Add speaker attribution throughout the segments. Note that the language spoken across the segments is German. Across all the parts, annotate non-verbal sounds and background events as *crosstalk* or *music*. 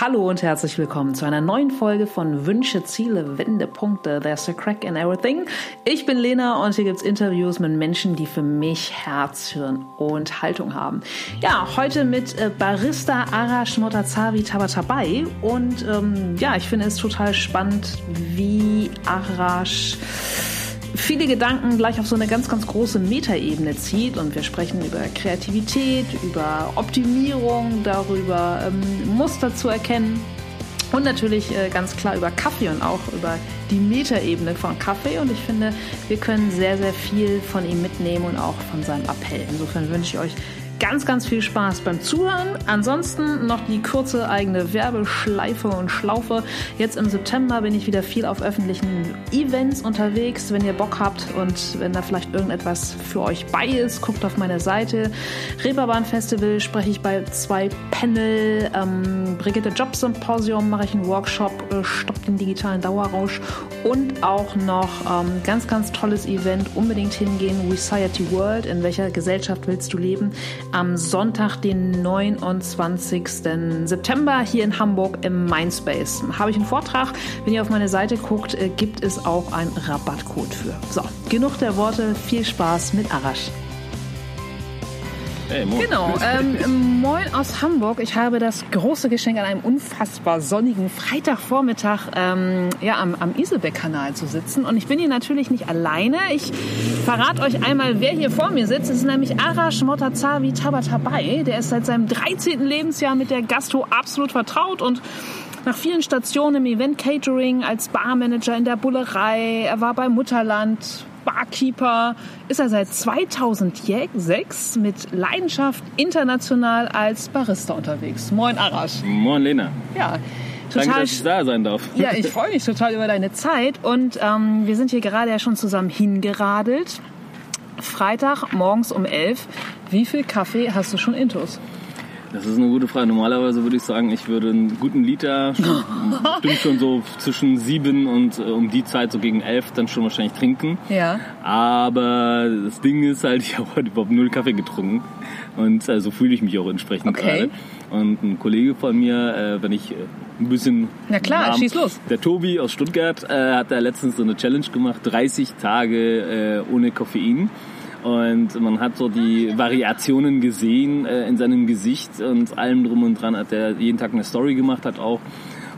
Speaker 1: Hallo und herzlich willkommen zu einer neuen Folge von Wünsche, Ziele, Wendepunkte. There's a crack in everything. Ich bin Lena und hier gibt's Interviews mit Menschen, die für mich Herz, Hirn und Haltung haben. Ja, heute mit äh, Barista Arash Motazavi Tabatabai und ähm, ja, ich finde es total spannend, wie Arash viele Gedanken gleich auf so eine ganz, ganz große Metaebene zieht. Und wir sprechen über Kreativität, über Optimierung, darüber ähm, Muster zu erkennen. Und natürlich äh, ganz klar über Kaffee und auch über die Metaebene von Kaffee. Und ich finde, wir können sehr, sehr viel von ihm mitnehmen und auch von seinem Appell. Insofern wünsche ich euch ganz, ganz viel Spaß beim Zuhören. Ansonsten noch die kurze eigene Werbeschleife und Schlaufe. Jetzt im September bin ich wieder viel auf öffentlichen Events unterwegs. Wenn ihr Bock habt und wenn da vielleicht irgendetwas für euch bei ist, guckt auf meine Seite. Reeperbahn Festival spreche ich bei zwei Panel. Ähm, Brigitte Job Symposium mache ich einen Workshop, äh, stoppt den digitalen Dauerrausch. Und auch noch ähm, ganz, ganz tolles Event. Unbedingt hingehen. Society World. In welcher Gesellschaft willst du leben? Am Sonntag, den 29. September hier in Hamburg im Mindspace. Habe ich einen Vortrag. Wenn ihr auf meine Seite guckt, äh, gibt es auch einen Rabattcode für. So, genug der Worte. Viel Spaß mit Arash. Hey, moin. Genau, ähm, *laughs* moin aus Hamburg. Ich habe das große Geschenk an einem unfassbar sonnigen Freitagvormittag ähm, ja, am, am Iselbeck-Kanal zu sitzen. Und ich bin hier natürlich nicht alleine. Ich verrate euch einmal, wer hier vor mir sitzt. Es ist nämlich Arash Motazavi Tabatabai. Der ist seit seinem 13. Lebensjahr mit der Gastro absolut vertraut und nach vielen Stationen im Event Catering als Barmanager in der Bullerei. Er war bei Mutterland, Barkeeper, ist er seit 2006 mit Leidenschaft international als Barista unterwegs. Moin Arash.
Speaker 2: Moin Lena.
Speaker 1: Ja.
Speaker 2: Total, Danke, dass ich da sein darf. *laughs*
Speaker 1: Ja, ich freue mich total über deine Zeit und ähm, wir sind hier gerade ja schon zusammen hingeradelt. Freitag morgens um 11. Wie viel Kaffee hast du schon intus?
Speaker 2: Das ist eine gute Frage. Normalerweise würde ich sagen, ich würde einen guten Liter, *laughs* stimmt schon so zwischen sieben und äh, um die Zeit so gegen elf dann schon wahrscheinlich trinken.
Speaker 1: Ja.
Speaker 2: Aber das Ding ist halt, *laughs* ich habe heute überhaupt null Kaffee getrunken und äh, so fühle ich mich auch entsprechend
Speaker 1: okay.
Speaker 2: gerade. Und ein Kollege von mir, äh, wenn ich äh, ein bisschen...
Speaker 1: Na klar, Namen, schieß los.
Speaker 2: Der Tobi aus Stuttgart äh, hat da letztens so eine Challenge gemacht, 30 Tage äh, ohne Koffein. Und man hat so die Variationen gesehen äh, in seinem Gesicht und allem drum und dran hat er jeden Tag eine Story gemacht, hat auch.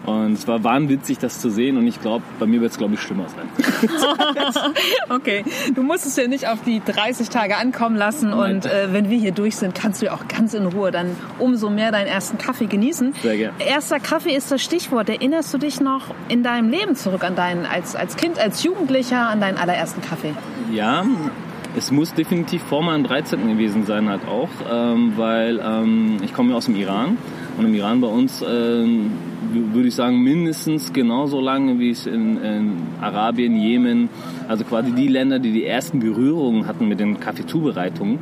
Speaker 2: Und es war wahnwitzig, das zu sehen. Und ich glaube, bei mir wird es, glaube ich, schlimmer sein. *laughs*
Speaker 1: okay, du musst es ja nicht auf die 30 Tage ankommen lassen. Nein. Und äh, wenn wir hier durch sind, kannst du ja auch ganz in Ruhe dann umso mehr deinen ersten Kaffee genießen.
Speaker 2: Sehr gerne.
Speaker 1: Erster Kaffee ist das Stichwort. Erinnerst du dich noch in deinem Leben zurück an deinen, als, als Kind, als Jugendlicher, an deinen allerersten Kaffee?
Speaker 2: Ja, es muss definitiv vor meinem 13. gewesen sein halt auch, ähm, weil ähm, ich komme ja aus dem Iran und im Iran bei uns ähm, würde ich sagen mindestens genauso lange wie es in, in, Arabien, Jemen, also quasi die Länder, die die ersten Berührungen hatten mit den Kaffeezubereitungen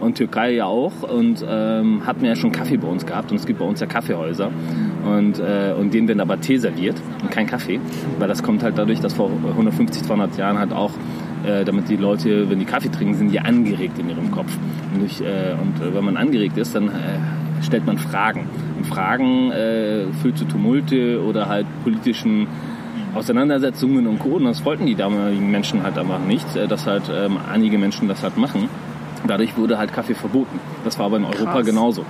Speaker 2: und Türkei ja auch und ähm, hatten ja schon Kaffee bei uns gehabt und es gibt bei uns ja Kaffeehäuser und, äh, und denen wird aber Tee serviert und kein Kaffee, weil das kommt halt dadurch, dass vor 150, 200 Jahren halt auch äh, damit die Leute, wenn die Kaffee trinken, sind die angeregt in ihrem Kopf. Und, ich, äh, und äh, wenn man angeregt ist, dann äh, stellt man Fragen. Und Fragen äh, führt zu Tumulte oder halt politischen Auseinandersetzungen und Co. Und das wollten die damaligen Menschen halt einfach nicht, äh, dass halt ähm, einige Menschen das halt machen. Dadurch wurde halt Kaffee verboten. Das war aber in Europa Krass. genauso.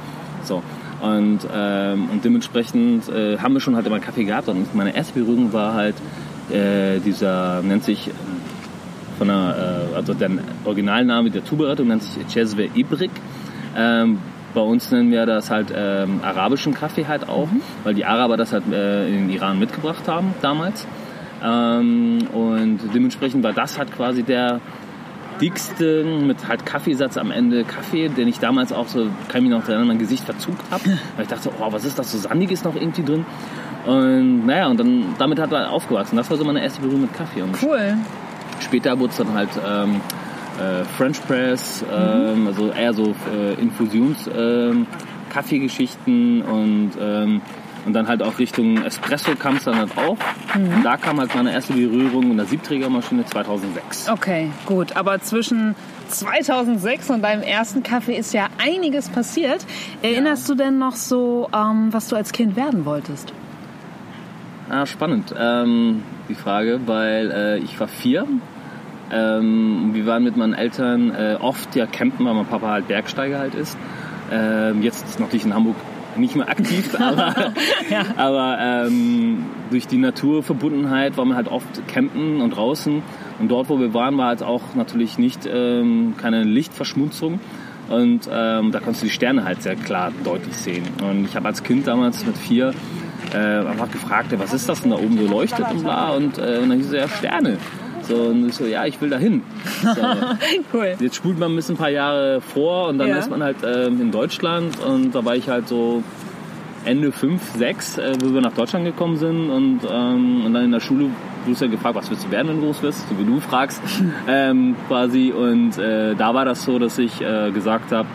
Speaker 2: So. Und, ähm, und dementsprechend äh, haben wir schon halt immer Kaffee gehabt. Und meine erste Berührung war halt äh, dieser, nennt sich von der, äh, also der Originalname der Zubereitung nennt sich Cesve Ibrik. Ähm, bei uns nennen wir das halt ähm, arabischen Kaffee halt auch, mhm. weil die Araber das halt äh, in den Iran mitgebracht haben damals. Ähm, und dementsprechend war das halt quasi der dickste mit halt Kaffeesatz am Ende Kaffee, den ich damals auch so, kann ich mich noch erinnern, mein Gesicht verzuckt habe. *laughs* Weil ich dachte, oh, was ist das, so sandig ist noch irgendwie drin. Und naja, und dann damit hat er aufgewachsen. Das war so meine erste Berührung mit Kaffee. Und
Speaker 1: cool.
Speaker 2: Später wurde es dann halt ähm, äh, French Press, ähm, mhm. also eher so äh, Infusions- ähm, und ähm, Und dann halt auch Richtung Espresso kam es dann halt auch. Mhm. Und da kam halt meine erste Berührung in der Siebträgermaschine 2006.
Speaker 1: Okay, gut. Aber zwischen 2006 und deinem ersten Kaffee ist ja einiges passiert. Erinnerst ja. du denn noch so, ähm, was du als Kind werden wolltest?
Speaker 2: Ah, spannend, ähm, die Frage, weil äh, ich war vier. Ähm, wir waren mit meinen Eltern äh, oft ja campen, weil mein Papa halt Bergsteiger halt ist. Ähm, jetzt ist natürlich in Hamburg nicht mehr aktiv, *laughs* aber, ja. aber ähm, durch die Naturverbundenheit waren wir halt oft campen und draußen. Und dort, wo wir waren, war halt auch natürlich nicht ähm, keine Lichtverschmutzung. Und ähm, da konntest du die Sterne halt sehr klar deutlich sehen. Und ich habe als Kind damals mit vier äh, einfach gefragt, was ist das denn da oben so leuchtet und bla. Und, äh, und dann hieß es ja Sterne. So, und ich so, ja, ich will dahin. So. *laughs* cool. Jetzt spult man ein bisschen ein paar Jahre vor und dann ja. ist man halt äh, in Deutschland und da war ich halt so Ende 5, 6, äh, wo wir nach Deutschland gekommen sind und, ähm, und dann in der Schule du ja gefragt, was willst du werden, wenn du groß wirst, so wie du fragst, *laughs* ähm, quasi. Und äh, da war das so, dass ich äh, gesagt habe,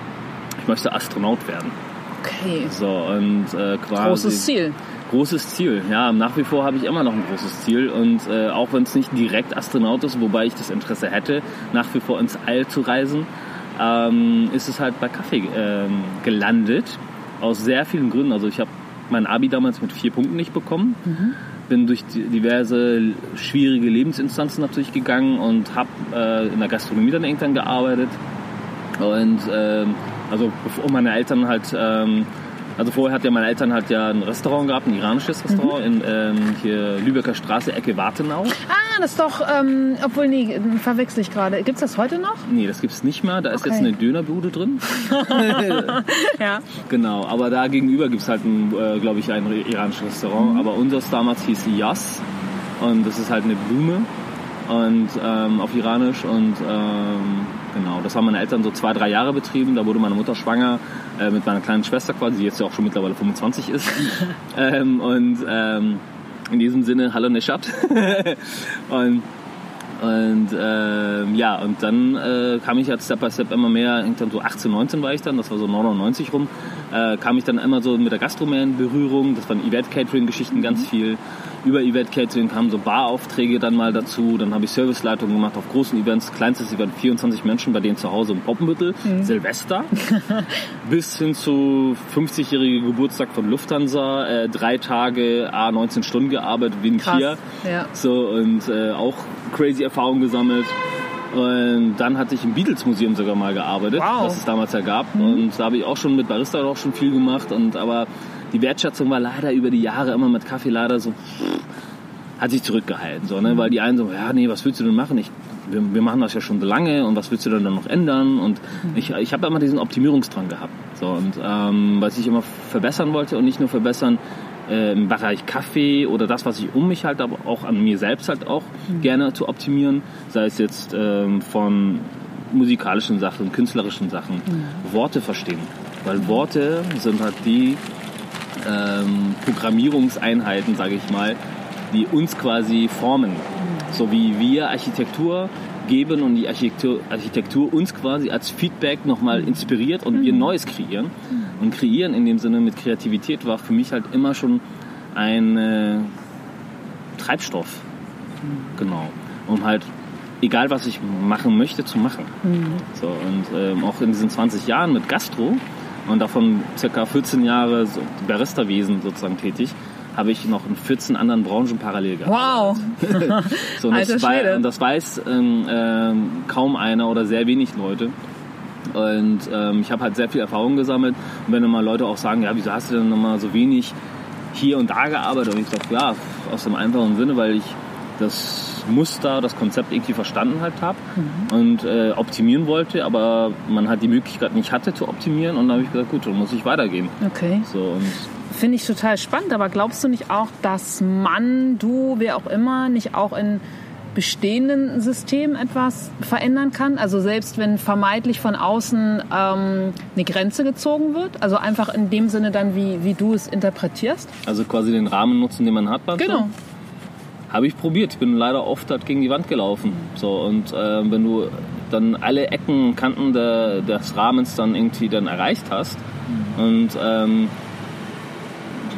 Speaker 2: ich möchte Astronaut werden.
Speaker 1: Okay.
Speaker 2: So, und äh, quasi.
Speaker 1: Großes Ziel
Speaker 2: großes Ziel. Ja, nach wie vor habe ich immer noch ein großes Ziel und äh, auch wenn es nicht direkt Astronaut ist, wobei ich das Interesse hätte, nach wie vor ins All zu reisen, ähm, ist es halt bei Kaffee ähm, gelandet. Aus sehr vielen Gründen. Also ich habe mein Abi damals mit vier Punkten nicht bekommen. Mhm. Bin durch diverse schwierige Lebensinstanzen natürlich gegangen und habe äh, in der Gastronomie dann irgendwann gearbeitet. Und ähm, also bevor meine Eltern halt ähm, also vorher hat ja meine Eltern halt ja ein Restaurant gehabt, ein iranisches Restaurant mhm. in ähm, hier Lübecker Straße, Ecke Wartenau.
Speaker 1: Ah, das ist doch, ähm, obwohl nee, verwechsel ich gerade. Gibt es das heute noch?
Speaker 2: Nee, das gibt es nicht mehr. Da ist jetzt eine Dönerbude drin. *laughs*
Speaker 1: ja.
Speaker 2: Genau, aber da gegenüber gibt es halt, äh, glaube ich, ein iranisches Restaurant. Mhm. Aber unseres damals hieß Yas und das ist halt eine Blume und ähm, auf Iranisch und ähm, das haben meine Eltern so zwei, drei Jahre betrieben. Da wurde meine Mutter schwanger äh, mit meiner kleinen Schwester quasi, die jetzt ja auch schon mittlerweile 25 ist. *laughs* ähm, und ähm, in diesem Sinne, hallo Neshat. *laughs* und und ähm, ja, und dann äh, kam ich jetzt Step by Step immer mehr, irgendwann so 18, 19 war ich dann, das war so 99 rum, äh, kam ich dann immer so mit der Gastro mehr in Berührung. Das waren Event-Catering-Geschichten ganz mhm. viel über Event Catering kamen so Baraufträge dann mal dazu. Dann habe ich Serviceleitung gemacht auf großen Events. Kleinstes Event 24 Menschen bei denen zu Hause im Poppenbüttel, mhm. Silvester. *laughs* bis hin zu 50-jährige Geburtstag von Lufthansa. Äh, drei Tage, A, 19 Stunden gearbeitet, wie
Speaker 1: Krass.
Speaker 2: hier.
Speaker 1: Ja.
Speaker 2: So, und äh, auch crazy Erfahrungen gesammelt. Und dann hatte ich im Beatles Museum sogar mal gearbeitet,
Speaker 1: wow.
Speaker 2: was es damals ja gab. Mhm. Und da habe ich auch schon mit Barista auch schon viel gemacht. Und aber die Wertschätzung war leider über die Jahre immer mit Kaffee leider so, hat sich zurückgehalten. So, ne? Weil die einen so, ja, nee, was willst du denn machen? Ich, wir, wir, machen das ja schon so lange und was willst du denn dann noch ändern? Und mhm. ich, ich habe immer diesen Optimierungsdrang gehabt. So, und ähm, was ich immer verbessern wollte und nicht nur verbessern äh, im Bereich Kaffee oder das, was ich um mich halt, aber auch an mir selbst halt auch mhm. gerne zu optimieren. Sei es jetzt ähm, von musikalischen Sachen, künstlerischen Sachen, mhm. Worte verstehen. Weil Worte sind halt die ähm, Programmierungseinheiten, sage ich mal, die uns quasi formen. So wie wir Architektur geben und die Architektur, Architektur uns quasi als Feedback nochmal inspiriert und wir mhm. Neues kreieren. Und kreieren in dem Sinne mit Kreativität war für mich halt immer schon ein äh, Treibstoff. Genau. Um halt, egal was ich machen möchte, zu machen. Mhm. So, und ähm, auch in diesen 20 Jahren mit Gastro und davon circa 14 Jahre so Barista-Wesen sozusagen tätig, habe ich noch in 14 anderen Branchen parallel
Speaker 1: gearbeitet.
Speaker 2: Wow! *laughs* so, und, das weiß, und, das weiß, ähm, ähm, kaum einer oder sehr wenig Leute. Und ähm, ich habe halt sehr viel Erfahrung gesammelt. Und wenn dann mal Leute auch sagen, ja, wieso hast du denn nochmal so wenig hier und da gearbeitet? Und ich sage, ja, aus dem einfachen Sinne, weil ich das Muster, das Konzept irgendwie verstanden halt habe mhm. und äh, optimieren wollte, aber man halt die Möglichkeit nicht hatte zu optimieren und dann habe ich gesagt, gut, dann muss ich weitergehen.
Speaker 1: Okay.
Speaker 2: So,
Speaker 1: Finde ich total spannend, aber glaubst du nicht auch, dass man, du, wer auch immer, nicht auch in bestehenden Systemen etwas verändern kann? Also selbst wenn vermeintlich von außen ähm, eine Grenze gezogen wird? Also einfach in dem Sinne dann, wie, wie du es interpretierst?
Speaker 2: Also quasi den Rahmen nutzen, den man hat.
Speaker 1: Genau.
Speaker 2: Habe ich probiert. Ich bin leider oft halt gegen die Wand gelaufen. So, und äh, wenn du dann alle Ecken, Kanten de, des Rahmens dann irgendwie dann erreicht hast mhm. und ähm,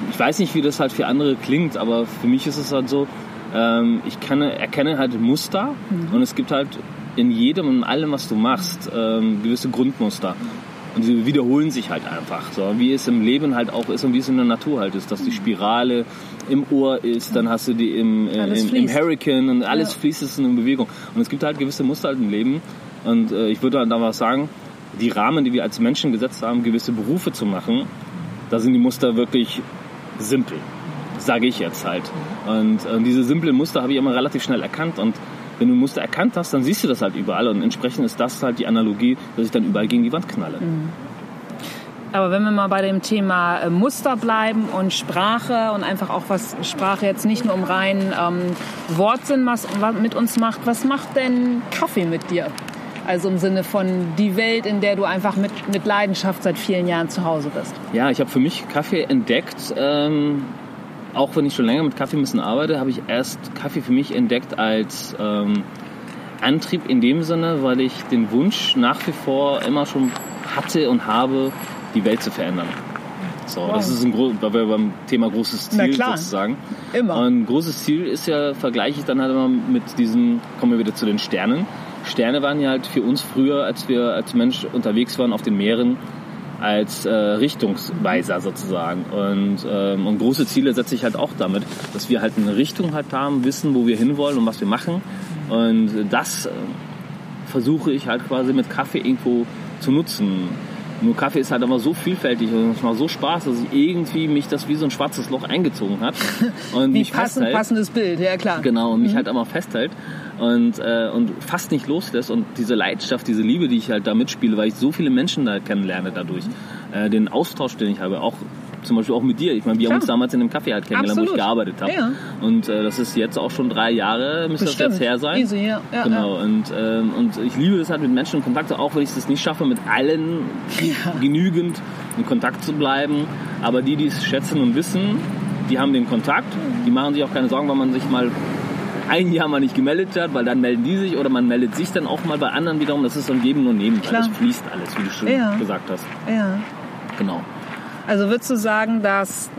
Speaker 2: ich ich weiß nicht, wie das halt für andere klingt, aber für mich ist es halt so, ähm, ich kenne, erkenne halt Muster mhm. und es gibt halt in jedem und allem, was du machst, ähm, gewisse Grundmuster. Und sie wiederholen sich halt einfach. So, wie es im Leben halt auch ist und wie es in der Natur halt ist. Dass die Spirale im Ohr ist, dann hast du die im, äh, im, im, Hurricane und alles ja. fließt es in Bewegung. Und es gibt halt gewisse Muster halt im Leben. Und äh, ich würde da was sagen, die Rahmen, die wir als Menschen gesetzt haben, gewisse Berufe zu machen, da sind die Muster wirklich simpel. Sage ich jetzt halt. Und, und diese simplen Muster habe ich immer relativ schnell erkannt. Und wenn du ein Muster erkannt hast, dann siehst du das halt überall. Und entsprechend ist das halt die Analogie, dass ich dann überall gegen die Wand knalle. Mhm.
Speaker 1: Aber wenn wir mal bei dem Thema äh, Muster bleiben und Sprache und einfach auch was Sprache jetzt nicht nur um rein ähm, Wortsinn was, was mit uns macht, was macht denn Kaffee mit dir? Also im Sinne von die Welt, in der du einfach mit, mit Leidenschaft seit vielen Jahren zu Hause bist.
Speaker 2: Ja, ich habe für mich Kaffee entdeckt. Ähm, auch wenn ich schon länger mit Kaffee ein bisschen arbeite, habe ich erst Kaffee für mich entdeckt als ähm, Antrieb in dem Sinne, weil ich den Wunsch nach wie vor immer schon hatte und habe, die Welt zu verändern. So, wow. das ist ein weil wir beim Thema großes Ziel sozusagen. Immer. Und ein großes Ziel ist ja, vergleiche ich dann halt immer mit diesem, kommen wir wieder zu den Sternen. Sterne waren ja halt für uns früher, als wir als Mensch unterwegs waren auf den Meeren, als äh, Richtungsweiser sozusagen. Und, ähm, und große Ziele setze ich halt auch damit, dass wir halt eine Richtung halt haben, wissen, wo wir hinwollen und was wir machen. Und das äh, versuche ich halt quasi mit Kaffee irgendwo zu nutzen. Nur Kaffee ist halt aber so vielfältig und es macht so Spaß, dass ich irgendwie mich das wie so ein schwarzes Loch eingezogen hat. *laughs*
Speaker 1: Und wie mich passend, festhält. passendes Bild, ja klar.
Speaker 2: Genau, und mich mhm. halt immer festhält und, äh, und fast nicht loslässt. Und diese Leidenschaft, diese Liebe, die ich halt da mitspiele, weil ich so viele Menschen da kennenlerne dadurch. Äh, den Austausch, den ich habe, auch zum Beispiel auch mit dir. Ich meine, wir Klar. haben uns damals in einem Kaffee halt kennengelernt, Absolut. wo ich gearbeitet habe. Ja. Und äh, das ist jetzt auch schon drei Jahre, müsste Bestimmt. das jetzt her sein. Easy, ja. ja genau. Ja. Und, ähm, und ich liebe es halt mit Menschen in Kontakt, auch wenn ich es nicht schaffe, mit allen *laughs* genügend in Kontakt zu bleiben. Aber die, die es schätzen und wissen, die haben den Kontakt. Die machen sich auch keine Sorgen, wenn man sich mal ein Jahr mal nicht gemeldet hat, weil dann melden die sich oder man meldet sich dann auch mal bei anderen wiederum. Das ist so ein Geben und Nehmen. Klar. Das fließt alles, wie du schon ja. gesagt hast.
Speaker 1: Ja.
Speaker 2: Genau.
Speaker 1: Also würdest du sagen, dass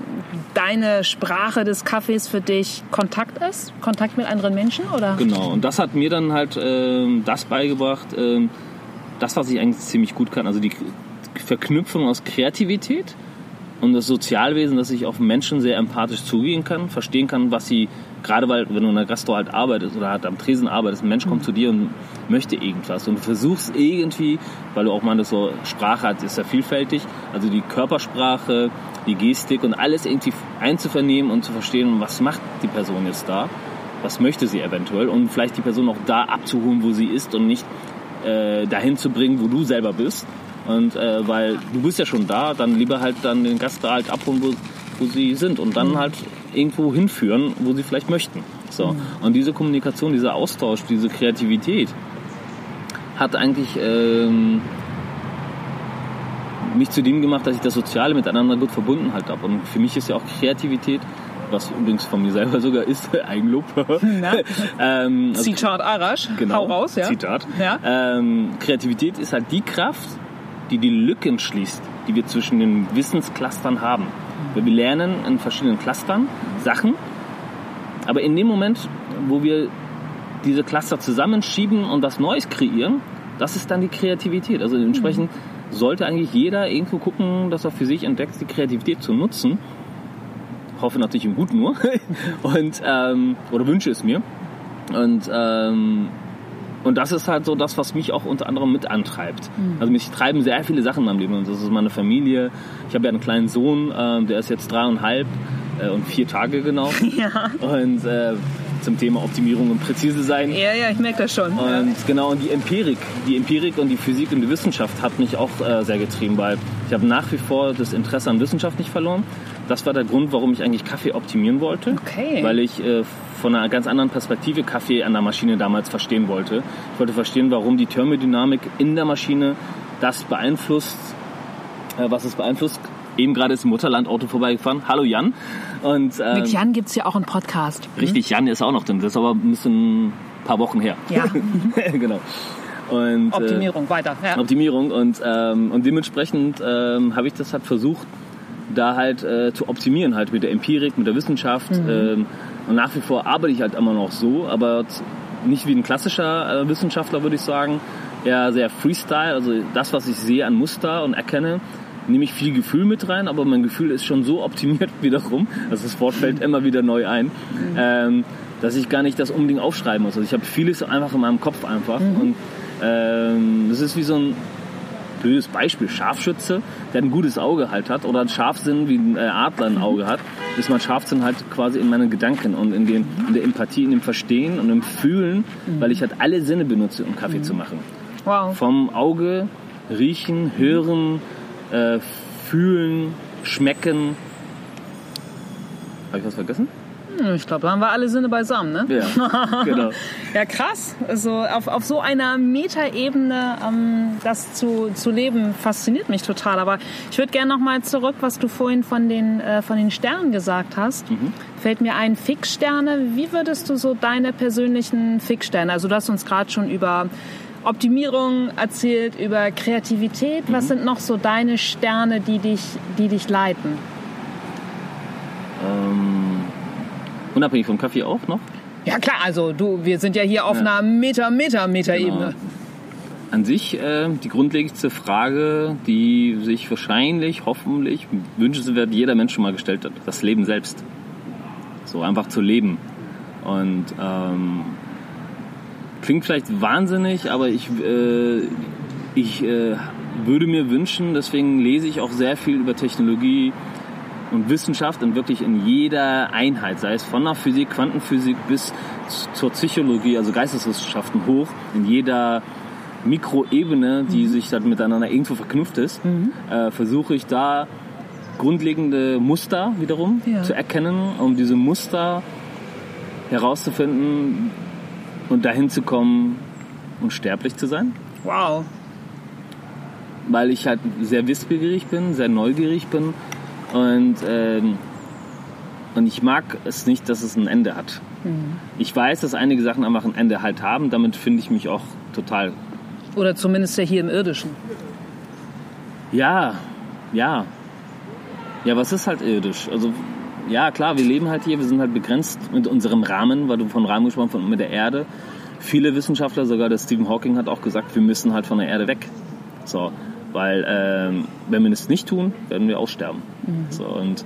Speaker 1: deine Sprache des Kaffees für dich Kontakt ist? Kontakt mit anderen Menschen? Oder?
Speaker 2: Genau, und das hat mir dann halt äh, das beigebracht, äh, das, was ich eigentlich ziemlich gut kann, also die Verknüpfung aus Kreativität und das Sozialwesen, dass ich auf Menschen sehr empathisch zugehen kann, verstehen kann, was sie, gerade weil, wenn du in der Gastro halt arbeitest oder halt am Tresen arbeitest, ein Mensch kommt zu dir und möchte irgendwas. Und du versuchst irgendwie, weil du auch mal so Sprache hast, ist ja vielfältig, also die Körpersprache, die Gestik und alles irgendwie einzuvernehmen und zu verstehen, was macht die Person jetzt da, was möchte sie eventuell? Und vielleicht die Person auch da abzuholen, wo sie ist und nicht äh, dahin zu bringen, wo du selber bist. Und äh, weil du bist ja schon da, dann lieber halt dann den Gast da halt abholen, wo, wo sie sind und dann mhm. halt irgendwo hinführen, wo sie vielleicht möchten. So. Mhm. Und diese Kommunikation, dieser Austausch, diese Kreativität hat eigentlich ähm, mich zu dem gemacht, dass ich das Soziale miteinander gut verbunden halt habe. Und für mich ist ja auch Kreativität, was übrigens von mir selber sogar ist, *laughs* Eigenlob. *laughs*
Speaker 1: ähm, also, Zitat Arash,
Speaker 2: genau,
Speaker 1: hau raus, ja.
Speaker 2: Zitat. Ja. Ähm, Kreativität ist halt die Kraft, die die Lücken schließt, die wir zwischen den Wissensclustern haben. Wir lernen in verschiedenen Clustern Sachen, aber in dem Moment, wo wir diese Cluster zusammenschieben und was Neues kreieren, das ist dann die Kreativität. Also entsprechend sollte eigentlich jeder irgendwo gucken, dass er für sich entdeckt, die Kreativität zu nutzen. Ich hoffe natürlich im Guten nur. *laughs* und, ähm, oder wünsche es mir. Und ähm, und das ist halt so das, was mich auch unter anderem mit antreibt. Mhm. Also mich treiben sehr viele Sachen in meinem Leben. Und das ist meine Familie. Ich habe ja einen kleinen Sohn, äh, der ist jetzt dreieinhalb äh, und vier Tage genau. *laughs*
Speaker 1: Ja.
Speaker 2: Und äh, zum Thema Optimierung und präzise sein.
Speaker 1: Ja, ja, ich merke das schon.
Speaker 2: Und ja. genau, und die Empirik, die Empirik und die Physik und die Wissenschaft hat mich auch äh, sehr getrieben, weil ich habe nach wie vor das Interesse an Wissenschaft nicht verloren. Das war der Grund, warum ich eigentlich Kaffee optimieren wollte.
Speaker 1: Okay.
Speaker 2: Weil ich äh, von einer ganz anderen Perspektive Kaffee an der Maschine damals verstehen wollte. Ich wollte verstehen, warum die Thermodynamik in der Maschine das beeinflusst, äh, was es beeinflusst. Eben gerade ist Mutterlandauto vorbeigefahren. Hallo Jan.
Speaker 1: Und, ähm, Mit Jan gibt es ja auch einen Podcast.
Speaker 2: Hm? Richtig, Jan ist auch noch drin. Das ist aber ein bisschen ein paar Wochen her.
Speaker 1: Ja. *laughs*
Speaker 2: genau. Und,
Speaker 1: Optimierung, äh, weiter. Ja.
Speaker 2: Optimierung und, ähm, und dementsprechend ähm, habe ich das halt versucht, da halt äh, zu optimieren, halt mit der Empirik, mit der Wissenschaft.
Speaker 1: Mhm.
Speaker 2: Ähm, und nach wie vor arbeite ich halt immer noch so, aber nicht wie ein klassischer äh, Wissenschaftler, würde ich sagen. Eher sehr Freestyle, also das, was ich sehe an Muster und erkenne, nehme ich viel Gefühl mit rein, aber mein Gefühl ist schon so optimiert *laughs* wiederum, also das Wort fällt immer wieder neu ein, ähm, dass ich gar nicht das unbedingt aufschreiben muss. Also ich habe vieles einfach in meinem Kopf einfach und ähm, das ist wie so ein blödes Beispiel, Scharfschütze, der ein gutes Auge halt hat oder ein Scharfsinn wie ein äh, Adler ein Auge hat, ist mein Scharfsinn halt quasi in meinen Gedanken und in, den, in der Empathie, in dem Verstehen und im Fühlen, weil ich halt alle Sinne benutze, um Kaffee zu machen.
Speaker 1: Wow.
Speaker 2: Vom Auge, riechen, hören, äh, fühlen, schmecken. Habe ich was vergessen?
Speaker 1: Hm, Ich glaube, da haben wir alle Sinne beisammen, ne?
Speaker 2: Ja, genau. *laughs*
Speaker 1: Ja, krass. Also auf, auf so einer Metaebene ähm, das zu, zu leben, fasziniert mich total. Aber ich würde gerne noch mal zurück, was du vorhin von den, äh, von den Sternen gesagt hast. Fällt mir ein, Fixsterne. Wie würdest du so deine persönlichen Fixsterne, also du hast uns gerade schon über Optimierung erzählt, über Kreativität. Was sind noch so deine Sterne, die dich, die dich leiten?
Speaker 2: ähm, unabhängig vom Kaffee auch noch.
Speaker 1: Ja klar, also du, wir sind ja hier auf
Speaker 2: Ja.
Speaker 1: einer Meta, Meta, Meta-Ebene.
Speaker 2: Genau. An sich äh, die grundlegendste Frage, die sich wahrscheinlich, hoffentlich, wünschenswert jeder Mensch schon mal gestellt hat. Das Leben selbst. So einfach zu leben. Und ähm, klingt vielleicht wahnsinnig, aber ich, äh, ich äh, würde mir wünschen, deswegen lese ich auch sehr viel über Technologie und Wissenschaft und wirklich in jeder Einheit, sei es von der Physik, Quantenphysik bis zur Psychologie, also Geisteswissenschaften hoch, in jeder Mikroebene, die sich dann miteinander irgendwo verknüpft ist, äh, versuche ich da grundlegende Muster wiederum
Speaker 1: Ja.
Speaker 2: zu erkennen, um diese Muster herauszufinden und dahin zu kommen, unsterblich zu sein.
Speaker 1: Wow.
Speaker 2: Weil ich halt sehr wissbegierig bin, sehr neugierig bin und, ähm, und ich mag es nicht, dass es ein Ende hat. Ich weiß, dass einige Sachen einfach ein Ende halt haben, damit finde ich mich auch total
Speaker 1: Oder zumindest ja hier im Irdischen.
Speaker 2: Ja, ja. Ja, was ist halt irdisch? Also, ja, klar, wir leben halt hier, wir sind halt begrenzt mit unserem Rahmen, weil du von Rahmen gesprochen hast, mit der Erde. Viele Wissenschaftler, sogar der Stephen Hawking hat auch gesagt, wir müssen halt von der Erde weg. So, weil ähm, wenn wir das nicht tun, werden wir aussterben. So, und,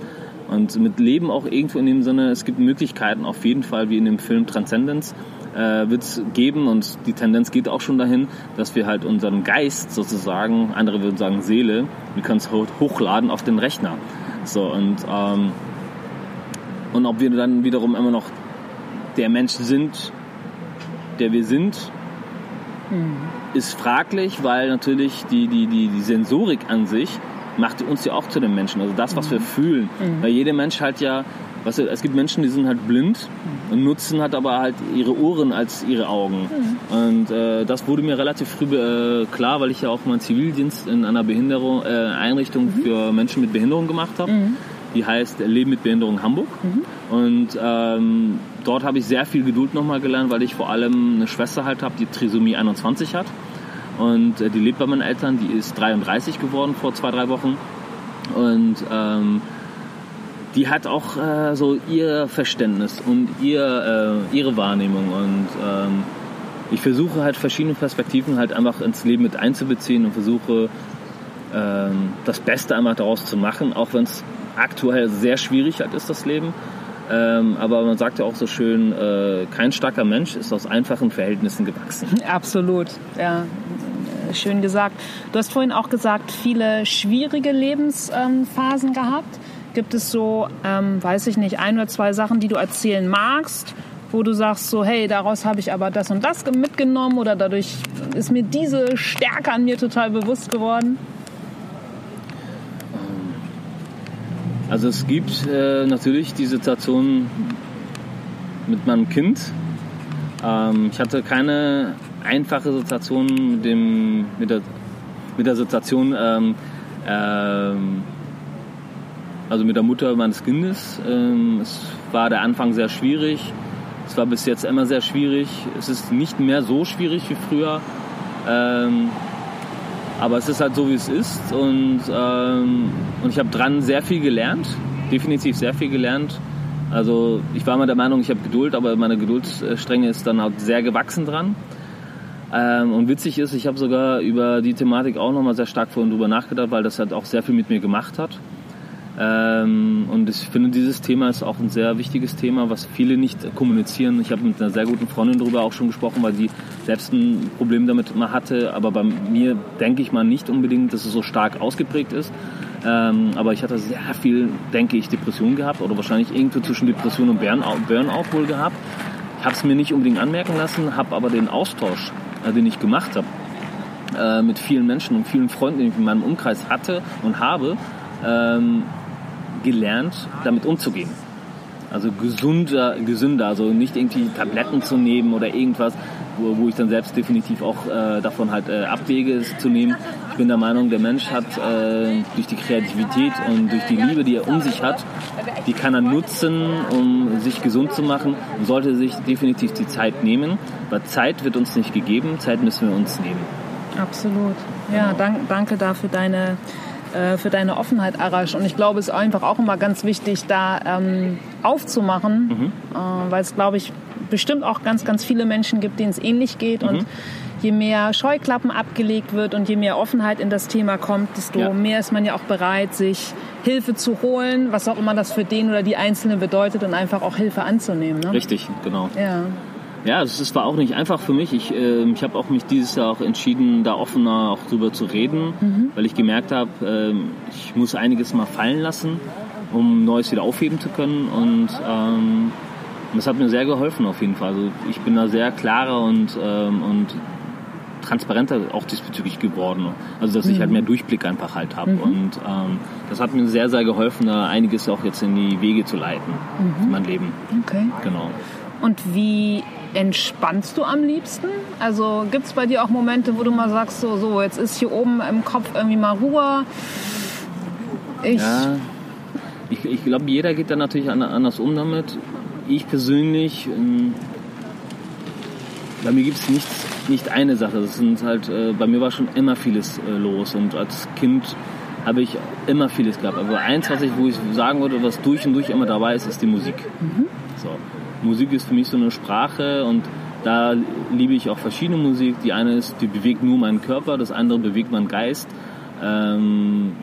Speaker 2: und mit Leben auch irgendwo in dem Sinne, es gibt Möglichkeiten auf jeden Fall, wie in dem Film Transzendenz, äh, wird es geben und die Tendenz geht auch schon dahin, dass wir halt unseren Geist sozusagen, andere würden sagen Seele, wir können es hochladen auf den Rechner. So und ähm, und ob wir dann wiederum immer noch der Mensch sind, der wir sind, ist fraglich, weil natürlich die, die, die, die Sensorik an sich macht uns ja auch zu den Menschen. Also das, was wir fühlen. Weil jeder Mensch halt ja, was, es gibt Menschen, die sind halt blind und nutzen halt aber halt ihre Ohren als ihre Augen. Und äh, das wurde mir relativ früh äh, klar, weil ich ja auch meinen Zivildienst in einer Behinderung, äh, Einrichtung für Menschen mit Behinderung gemacht habe. Die heißt Leben mit Behinderung Hamburg. Und ähm, dort habe ich sehr viel Geduld nochmal gelernt, weil ich vor allem eine Schwester halt habe, die Trisomie 21 hat. Und äh, die lebt bei meinen Eltern, die ist 33 geworden vor zwei, drei Wochen. Und ähm, die hat auch äh, so ihr Verständnis und ihr, äh, ihre Wahrnehmung. Und ähm, ich versuche halt verschiedene Perspektiven halt einfach ins Leben mit einzubeziehen und versuche ähm, das Beste einmal daraus zu machen, auch wenn es aktuell sehr schwierig ist, das Leben. Ähm, aber man sagt ja auch so schön, äh, kein starker Mensch ist aus einfachen Verhältnissen gewachsen. *laughs*
Speaker 1: Absolut, ja. Schön gesagt. Du hast vorhin auch gesagt, viele schwierige Lebensphasen gehabt. Gibt es so, ähm, weiß ich nicht, ein oder zwei Sachen, die du erzählen magst, wo du sagst so, hey, daraus habe ich aber das und das mitgenommen oder dadurch ist mir diese Stärke an mir total bewusst geworden?
Speaker 2: Also es gibt äh, natürlich die Situation mit meinem Kind. Ähm, ich hatte keine einfache Situation mit, dem, mit, der, mit der Situation, ähm, ähm, also mit der Mutter meines Kindes. Ähm, es war der Anfang sehr schwierig. Es war bis jetzt immer sehr schwierig. Es ist nicht mehr so schwierig wie früher. Aber es ist halt so, wie es ist. Und, ähm, und ich habe dran sehr viel gelernt. Definitiv sehr viel gelernt. Also ich war mal der Meinung, ich habe Geduld, aber meine Geduldsstrenge ist dann halt sehr gewachsen dran. Ähm, und witzig ist, ich habe sogar über die Thematik auch nochmal sehr stark vorhin drüber nachgedacht, weil das halt auch sehr viel mit mir gemacht hat. Ähm, und ich finde, dieses Thema ist auch ein sehr wichtiges Thema, was viele nicht kommunizieren. Ich habe mit einer sehr guten Freundin darüber auch schon gesprochen, weil sie selbst ein Problem damit mal hatte. Aber bei mir denke ich mal nicht unbedingt, dass es so stark ausgeprägt ist. Ähm, aber ich hatte sehr viel, denke ich, Depression gehabt oder wahrscheinlich irgendwo zwischen Depression und Burnout wohl gehabt. Ich habe es mir nicht unbedingt anmerken lassen, habe aber den Austausch, äh, den ich gemacht habe, äh, mit vielen Menschen und vielen Freunden, die ich in meinem Umkreis hatte und habe, ähm, gelernt, damit umzugehen. Also gesünder, gesünder, also nicht irgendwie Tabletten zu nehmen oder irgendwas, wo, wo ich dann selbst definitiv auch äh, davon halt äh, abwege, es zu nehmen. Ich bin der Meinung, der Mensch hat äh, durch die Kreativität und durch die Liebe, die er um sich hat, die kann er nutzen, um sich gesund zu machen und sollte sich definitiv die Zeit nehmen, weil Zeit wird uns nicht gegeben, Zeit müssen wir uns nehmen.
Speaker 1: Absolut. Ja, dank, danke dafür deine äh, für deine Offenheit, Arash. Und ich glaube, es ist einfach auch immer ganz wichtig, da ähm, aufzumachen, mhm. äh, weil es, glaube ich, bestimmt auch ganz, ganz viele Menschen gibt, denen es ähnlich geht. Mhm. Und je mehr Scheuklappen abgelegt wird und je mehr Offenheit in das Thema kommt, desto ja. mehr ist man ja auch bereit, sich Hilfe zu holen, was auch immer das für den oder die Einzelne bedeutet und einfach auch Hilfe anzunehmen. Ne?
Speaker 2: Richtig, genau.
Speaker 1: Ja.
Speaker 2: Ja, es war auch nicht einfach für mich. Ich, äh, ich habe auch mich dieses Jahr auch entschieden, da offener auch drüber zu reden, mhm. weil ich gemerkt habe, äh, ich muss einiges mal fallen lassen, um Neues wieder aufheben zu können. Und ähm, das hat mir sehr geholfen auf jeden Fall. Also ich bin da sehr klarer und, ähm, und transparenter auch diesbezüglich geworden. Also dass ich halt mhm. mehr Durchblick einfach halt habe. Mhm. Und ähm, das hat mir sehr, sehr geholfen, da einiges auch jetzt in die Wege zu leiten mhm. in mein Leben.
Speaker 1: Okay.
Speaker 2: Genau.
Speaker 1: Und wie entspannst du am liebsten? Also gibt es bei dir auch Momente, wo du mal sagst, so, so, jetzt ist hier oben im Kopf irgendwie mal Ruhe?
Speaker 2: Ich, ja, ich, ich glaube, jeder geht da natürlich anders um damit. Ich persönlich, ähm, bei mir gibt es nichts, nicht eine Sache. Das sind halt, äh, bei mir war schon immer vieles äh, los und als Kind habe ich immer vieles gehabt. Aber eins, was ich, wo ich sagen würde, was durch und durch immer dabei ist, ist die Musik. Mhm. So. Musik ist für mich so eine Sprache und da liebe ich auch verschiedene Musik. Die eine ist, die bewegt nur meinen Körper, das andere bewegt meinen Geist. Ähm,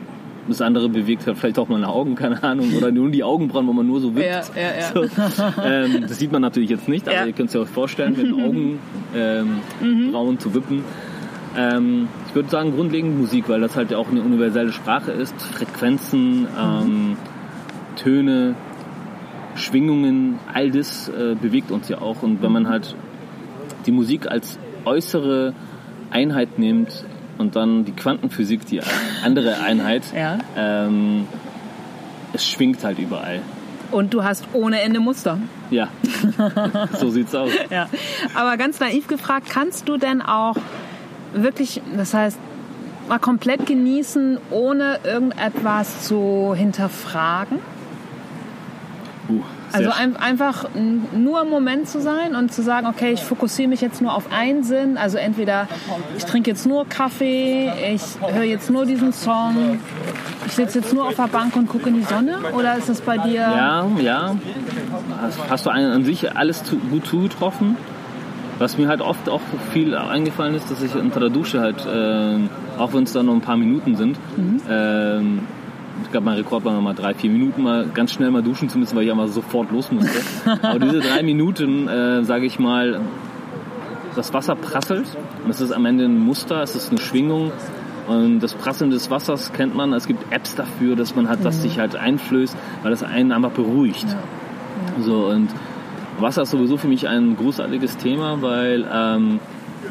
Speaker 2: das andere bewegt halt vielleicht auch meine Augen, *laughs* keine Ahnung, oder nur die Augenbrauen, wo man nur so wippt. Ja, ja, ja. So, ähm, das sieht man natürlich jetzt nicht, aber ihr könnt es euch vorstellen, mit den *laughs* Augenbrauen ähm, mhm. zu wippen. Ähm, ich würde sagen grundlegend Musik, weil das halt ja auch eine universelle Sprache ist. Frequenzen, ähm, Töne, Schwingungen, all das äh, bewegt uns ja auch. Und wenn man halt die Musik als äußere Einheit nimmt und dann die Quantenphysik, die andere Einheit, ja. ähm, es schwingt halt überall.
Speaker 1: Und du hast ohne Ende Muster.
Speaker 2: Ja, so sieht's aus. *laughs*
Speaker 1: ja. Aber ganz naiv gefragt, kannst du denn auch wirklich, das heißt, mal komplett genießen, ohne irgendetwas zu hinterfragen?
Speaker 2: Uh,
Speaker 1: also ein, einfach nur im Moment zu sein und zu sagen, okay, ich fokussiere mich jetzt nur auf einen Sinn. Also entweder ich trinke jetzt nur Kaffee, ich höre jetzt nur diesen Song, ich sitze jetzt nur auf der Bank und gucke in die Sonne. Oder ist das bei dir?
Speaker 2: Ja, ja. Hast du an sich alles gut zugetroffen? Was mir halt oft auch viel eingefallen ist, dass ich unter der Dusche halt, äh, auch wenn es dann nur ein paar Minuten sind, mhm. ähm, ich glaube, mein Rekord war nochmal drei, vier Minuten mal ganz schnell mal duschen zu müssen, weil ich einmal sofort los musste. Aber diese drei Minuten, äh, sage ich mal, das Wasser prasselt und es ist am Ende ein Muster, es ist eine Schwingung und das Prasseln des Wassers kennt man. Es gibt Apps dafür, dass man halt, das mhm. sich halt einflößt, weil das einen einfach beruhigt. Ja. Ja. So und Wasser ist sowieso für mich ein großartiges Thema, weil ähm,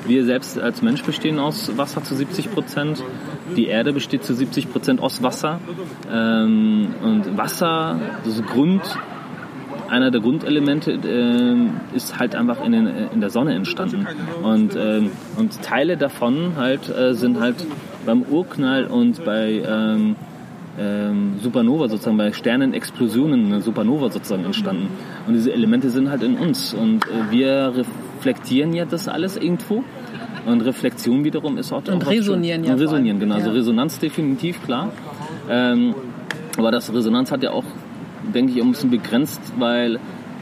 Speaker 2: wir selbst als Mensch bestehen aus Wasser zu 70 Prozent. Die Erde besteht zu 70 Prozent aus Wasser. Ähm, und Wasser, das Grund, einer der Grundelemente äh, ist halt einfach in, den, in, der Sonne entstanden. Und, äh, und Teile davon halt äh, sind halt beim Urknall und bei ähm, ähm, Supernova sozusagen, bei Sternenexplosionen, eine Supernova sozusagen entstanden. Und diese Elemente sind halt in uns. Und äh, wir reflektieren ja das alles irgendwo Und Reflexion wiederum ist auch
Speaker 1: Und resonieren ja
Speaker 2: Und resonieren, genau. Also
Speaker 1: Ja.
Speaker 2: Resonanz definitiv, klar. Ähm, aber das Resonanz hat ja auch, denke ich, ein bisschen begrenzt, weil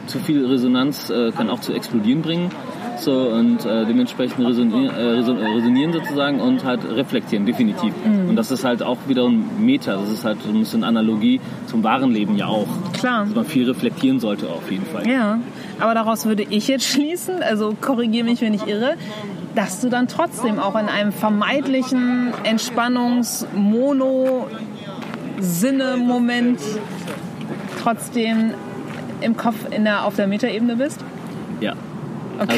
Speaker 2: zu viel Resonanz äh, kann auch zu explodieren bringen. So, und äh, dementsprechend resonieren, äh, äh, resonieren sozusagen und halt reflektieren, definitiv.
Speaker 1: Mhm.
Speaker 2: Und das ist halt auch wieder ein Meta, das ist halt so ein bisschen Analogie zum wahren Leben ja auch.
Speaker 1: Klar.
Speaker 2: Dass man viel reflektieren sollte auf jeden Fall.
Speaker 1: Ja, aber daraus würde ich jetzt schließen, also korrigiere mich, wenn ich irre, dass du dann trotzdem auch in einem vermeintlichen Entspannungs-Mono-Sinne-Moment trotzdem im Kopf in der, auf der Metaebene bist?
Speaker 2: Ja. Also,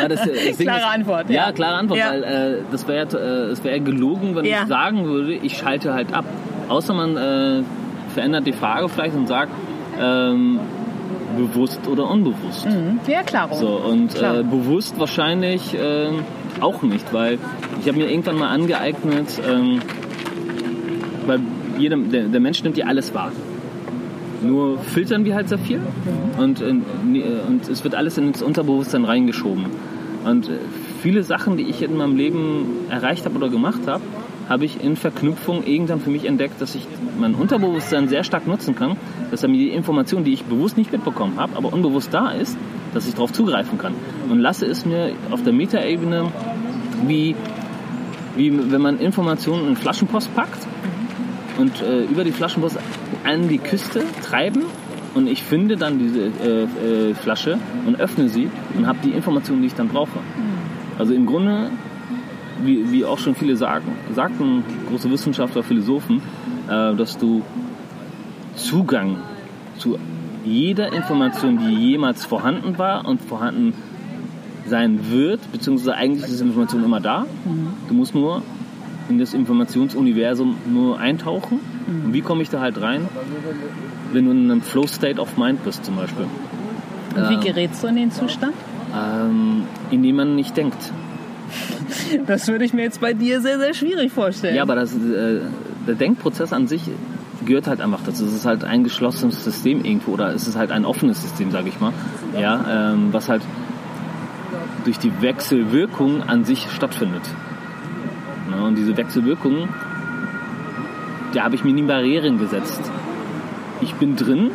Speaker 2: ja, das, das *laughs*
Speaker 1: Klare
Speaker 2: ist,
Speaker 1: Antwort,
Speaker 2: Ja,
Speaker 1: ja.
Speaker 2: klare Antwort,
Speaker 1: Ja.
Speaker 2: weil äh, das wäre äh, es wäre gelogen, wenn
Speaker 1: Ja.
Speaker 2: ich sagen würde, ich schalte halt ab. Außer man äh, verändert die Frage vielleicht und sagt, ähm, bewusst oder unbewusst.
Speaker 1: Mhm. Ja, klar.
Speaker 2: So, und äh, bewusst wahrscheinlich äh, auch nicht, weil ich habe mir irgendwann mal angeeignet, ähm, weil jedem, der, der Mensch nimmt ja alles wahr. Nur filtern wir halt sehr viel und, äh, nee, und es wird alles ins Unterbewusstsein reingeschoben. Und äh, viele Sachen, die ich in meinem Leben erreicht habe oder gemacht habe, habe ich in Verknüpfung irgendwann für mich entdeckt, dass ich mein Unterbewusstsein sehr stark nutzen kann, dass er mir die Information, die ich bewusst nicht mitbekommen habe, aber unbewusst da ist, dass ich darauf zugreifen kann. Und lasse es mir auf der Metaebene wie, wie wenn man Informationen in Flaschenpost packt und äh, über die Flaschenpost an die Küste treiben und ich finde dann diese äh, äh, Flasche und öffne sie und habe die Informationen, die ich dann brauche. Also im Grunde, wie, wie auch schon viele sagen, sagten große Wissenschaftler, Philosophen, äh, dass du Zugang zu jeder Information, die jemals vorhanden war und vorhanden sein wird, beziehungsweise eigentlich ist Information immer da. Du musst nur in das Informationsuniversum nur eintauchen. Und wie komme ich da halt rein? Wenn du in einem Flow State of Mind bist zum Beispiel.
Speaker 1: Und wie
Speaker 2: ähm,
Speaker 1: gerätst du in den Zustand?
Speaker 2: Ähm, indem man nicht denkt.
Speaker 1: Das würde ich mir jetzt bei dir sehr, sehr schwierig vorstellen.
Speaker 2: Ja, aber das, äh, der Denkprozess an sich gehört halt einfach dazu. Es ist halt ein geschlossenes System irgendwo oder es ist halt ein offenes System, sage ich mal. Ja, ähm, was halt durch die Wechselwirkung an sich stattfindet. Ne, und diese Wechselwirkung, da habe ich mir nie Barrieren gesetzt. Ich bin drin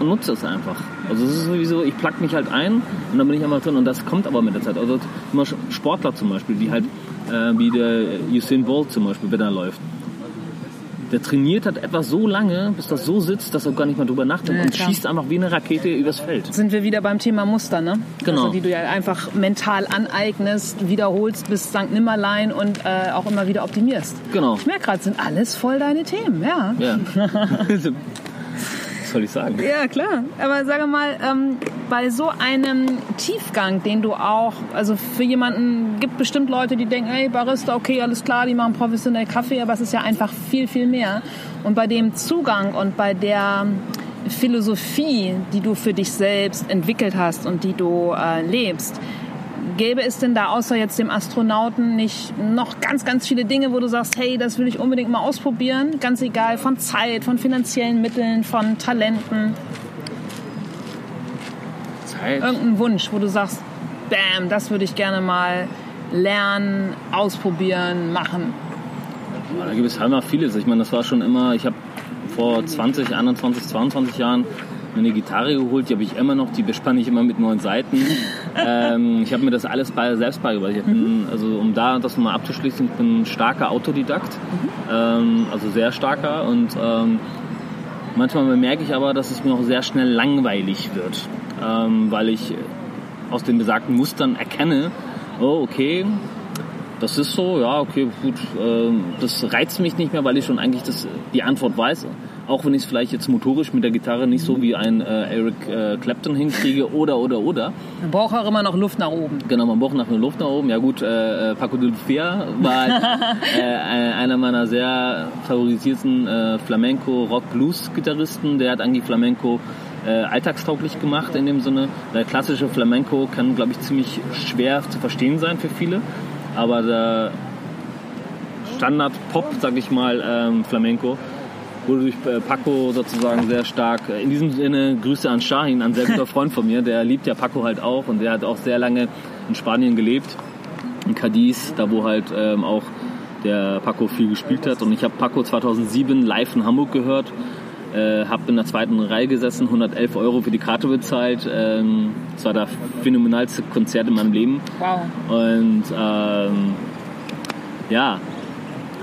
Speaker 2: und nutze es einfach. Also es ist sowieso, ich plack mich halt ein und dann bin ich einfach drin und das kommt aber mit der Zeit. Also immer Sportler zum Beispiel, die halt, äh, wie der Usain Bolt zum Beispiel, wenn er läuft. Der trainiert halt etwas so lange, bis das so sitzt, dass er gar nicht mal drüber nachdenkt
Speaker 1: Ja,
Speaker 2: und
Speaker 1: klar.
Speaker 2: schießt einfach wie eine Rakete übers Feld.
Speaker 1: Sind wir wieder beim Thema Muster, ne?
Speaker 2: Genau.
Speaker 1: Also, die du ja einfach mental aneignest, wiederholst bis St. Nimmerlein und äh, auch immer wieder optimierst.
Speaker 2: Genau.
Speaker 1: Ich merke gerade, sind alles voll deine Themen, ja.
Speaker 2: Ja. *laughs* *laughs* Soll ich sagen?
Speaker 1: Ja, klar. Aber sage mal, ähm, bei so einem Tiefgang, den du auch, also für jemanden, gibt bestimmt Leute, die denken, hey, Barista, okay, alles klar, die machen professionell Kaffee, aber es ist ja einfach viel, viel mehr. Und bei dem Zugang und bei der Philosophie, die du für dich selbst entwickelt hast und die du äh, lebst, Gäbe es denn da außer jetzt dem Astronauten nicht noch ganz, ganz viele Dinge, wo du sagst, hey, das will ich unbedingt mal ausprobieren? Ganz egal von Zeit, von finanziellen Mitteln, von Talenten.
Speaker 2: Zeit.
Speaker 1: Irgendein Wunsch, wo du sagst, bam, das würde ich gerne mal lernen, ausprobieren, machen.
Speaker 2: Ja, Da gibt es halt mal vieles. Ich meine, das war schon immer, ich habe vor 20, 21, 22 Jahren mir eine Gitarre geholt, die habe ich immer noch, die bespanne ich immer mit neun Seiten. Ähm, ich habe mir das alles bei, selbst beigebracht. Ich bin, also um da das mal abzuschließen, ich bin starker Autodidakt, ähm, also sehr starker und ähm, manchmal bemerke ich aber, dass es mir auch sehr schnell langweilig wird, ähm, weil ich aus den besagten Mustern erkenne, oh okay, das ist so, ja, okay, gut. ähm, das reizt mich nicht mehr, weil ich schon eigentlich das, die Antwort weiß. Auch wenn ich es vielleicht jetzt motorisch mit der Gitarre nicht so wie ein äh, Eric äh, Clapton hinkriege oder, oder, oder.
Speaker 1: Man braucht auch immer noch Luft nach oben.
Speaker 2: Genau, man braucht einer Luft nach oben. Ja gut, äh, äh, Paco de Lucia war halt, *laughs* äh, einer meiner sehr favorisierten äh, Flamenco-Rock-Blues-Gitarristen. Der hat eigentlich Flamenco äh, alltagstauglich gemacht in dem Sinne. Der klassische Flamenco kann, glaube ich, ziemlich schwer zu verstehen sein für viele. Aber der Standard-Pop, sag ich mal, ähm, Flamenco, wurde durch äh, Paco sozusagen sehr stark. In diesem Sinne Grüße an Shahin, ein sehr guter Freund von mir. Der liebt ja Paco halt auch und der hat auch sehr lange in Spanien gelebt. in Cadiz, da wo halt ähm, auch der Paco viel gespielt hat. Und ich habe Paco 2007 live in Hamburg gehört. Äh, habe in der zweiten Reihe gesessen, 111 Euro für die Karte bezahlt. Ähm, das war das phänomenalste Konzert in meinem Leben.
Speaker 1: Wow.
Speaker 2: Und ähm, ja,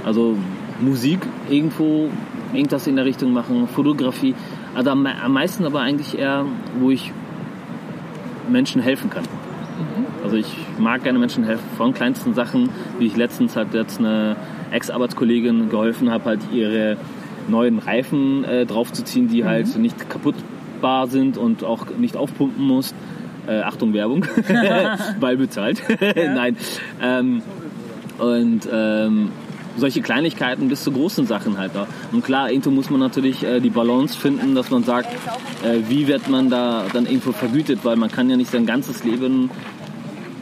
Speaker 2: also Musik irgendwo, irgendwas in der Richtung machen, Fotografie. Also am, am meisten aber eigentlich eher, wo ich Menschen helfen kann. Also ich mag gerne Menschen helfen, von kleinsten Sachen, wie ich letztens halt jetzt eine Ex-Arbeitskollegin geholfen habe, halt ihre neuen Reifen äh, draufzuziehen, die halt nicht kaputtbar sind und auch nicht aufpumpen muss. Äh, Achtung Werbung, *laughs* *laughs* weil bezahlt. *laughs* Nein. Ähm, und ähm, solche Kleinigkeiten bis zu großen Sachen halt. Da. Und klar, irgendwo muss man natürlich äh, die Balance finden, dass man sagt, äh, wie wird man da dann irgendwo vergütet, weil man kann ja nicht sein ganzes Leben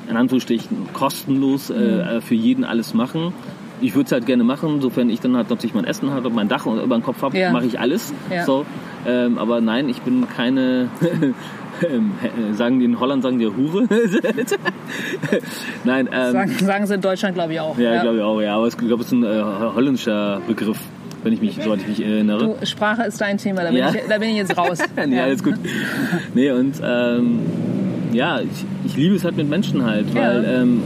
Speaker 2: in Anführungsstrichen kostenlos äh, für jeden alles machen. Ich würde es halt gerne machen, sofern ich dann halt natürlich mein Essen habe, mein Dach über dem Kopf habe,
Speaker 1: Ja.
Speaker 2: mache ich alles.
Speaker 1: Ja.
Speaker 2: So, ähm, aber nein, ich bin keine, äh, *laughs* sagen die in Holland, sagen die Hure. *laughs* nein, ähm,
Speaker 1: Sagen, sagen sie in Deutschland, glaube ich, auch.
Speaker 2: ja, glaube ich auch, ja, aber ich glaube, es ist ein äh, holländischer Begriff, wenn ich mich, soweit ich mich erinnere.
Speaker 1: Du, Sprache ist dein Thema, da bin,
Speaker 2: Ja.
Speaker 1: ich, da bin ich jetzt raus. *laughs*
Speaker 2: nee, alles gut. Nee, und ähm, ja, ich, ich liebe es halt mit Menschen halt,
Speaker 1: Ja.
Speaker 2: weil ähm,